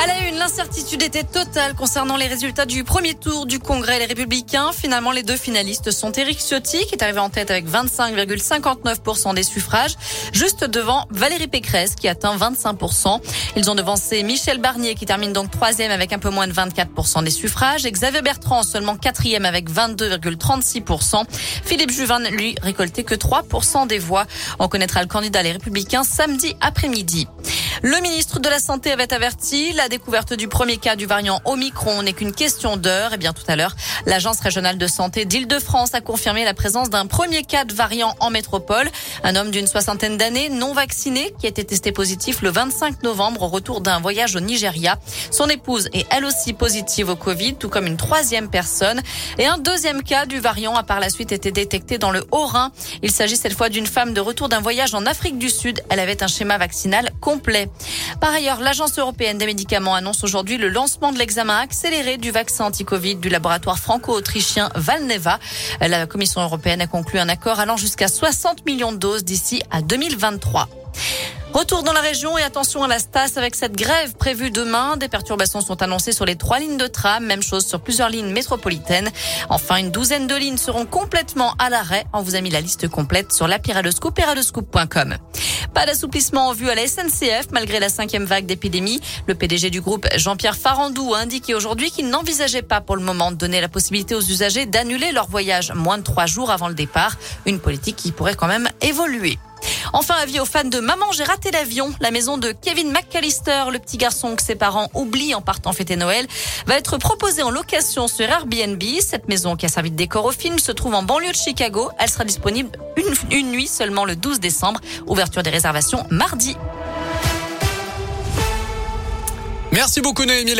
À la une, l'incertitude était totale concernant les résultats du premier tour du Congrès Les Républicains. Finalement, les deux finalistes sont Éric Ciotti, qui est arrivé en tête avec 25,59% des suffrages, juste devant Valérie Pécresse, qui atteint 25%. Ils ont devancé Michel Barnier, qui termine donc troisième avec un peu moins de 24% des suffrages, et Xavier Bertrand, seulement quatrième avec 22,36%. Philippe Juvin, lui, récolté que 3% des voix. On connaîtra le candidat Les Républicains samedi après-midi. Le ministre de la Santé avait averti la découverte du premier cas du variant Omicron n'est qu'une question d'heure. Et eh bien tout à l'heure, l'Agence régionale de santé d'Île-de-France a confirmé la présence d'un premier cas de variant en métropole. Un homme d'une soixantaine d'années non vacciné qui a été testé positif le 25 novembre au retour d'un voyage au Nigeria. Son épouse est elle aussi positive au Covid, tout comme une troisième personne. Et un deuxième cas du variant a par la suite été détecté dans le Haut-Rhin. Il s'agit cette fois d'une femme de retour d'un voyage en Afrique du Sud. Elle avait un schéma vaccinal complet. Par ailleurs, l'Agence européenne des médicaments annonce aujourd'hui le lancement de l'examen accéléré du vaccin anti-Covid du laboratoire franco-autrichien Valneva. La Commission européenne a conclu un accord allant jusqu'à 60 millions de doses d'ici à 2023. Retour dans la région et attention à la Stas avec cette grève prévue demain. Des perturbations sont annoncées sur les trois lignes de tram, même chose sur plusieurs lignes métropolitaines. Enfin, une douzaine de lignes seront complètement à l'arrêt. On vous a mis la liste complète sur Radescoop et pas d'assouplissement en vue à la SNCF malgré la cinquième vague d'épidémie. Le PDG du groupe Jean-Pierre Farandou a indiqué aujourd'hui qu'il n'envisageait pas pour le moment de donner la possibilité aux usagers d'annuler leur voyage moins de trois jours avant le départ. Une politique qui pourrait quand même évoluer. Enfin, avis aux fans de Maman, j'ai raté l'avion. La maison de Kevin McAllister, le petit garçon que ses parents oublient en partant fêter Noël, va être proposée en location sur Airbnb. Cette maison qui a servi de décor au film se trouve en banlieue de Chicago. Elle sera disponible une, nuit seulement le 12 décembre. Ouverture des réservations mardi. Merci beaucoup Noémie.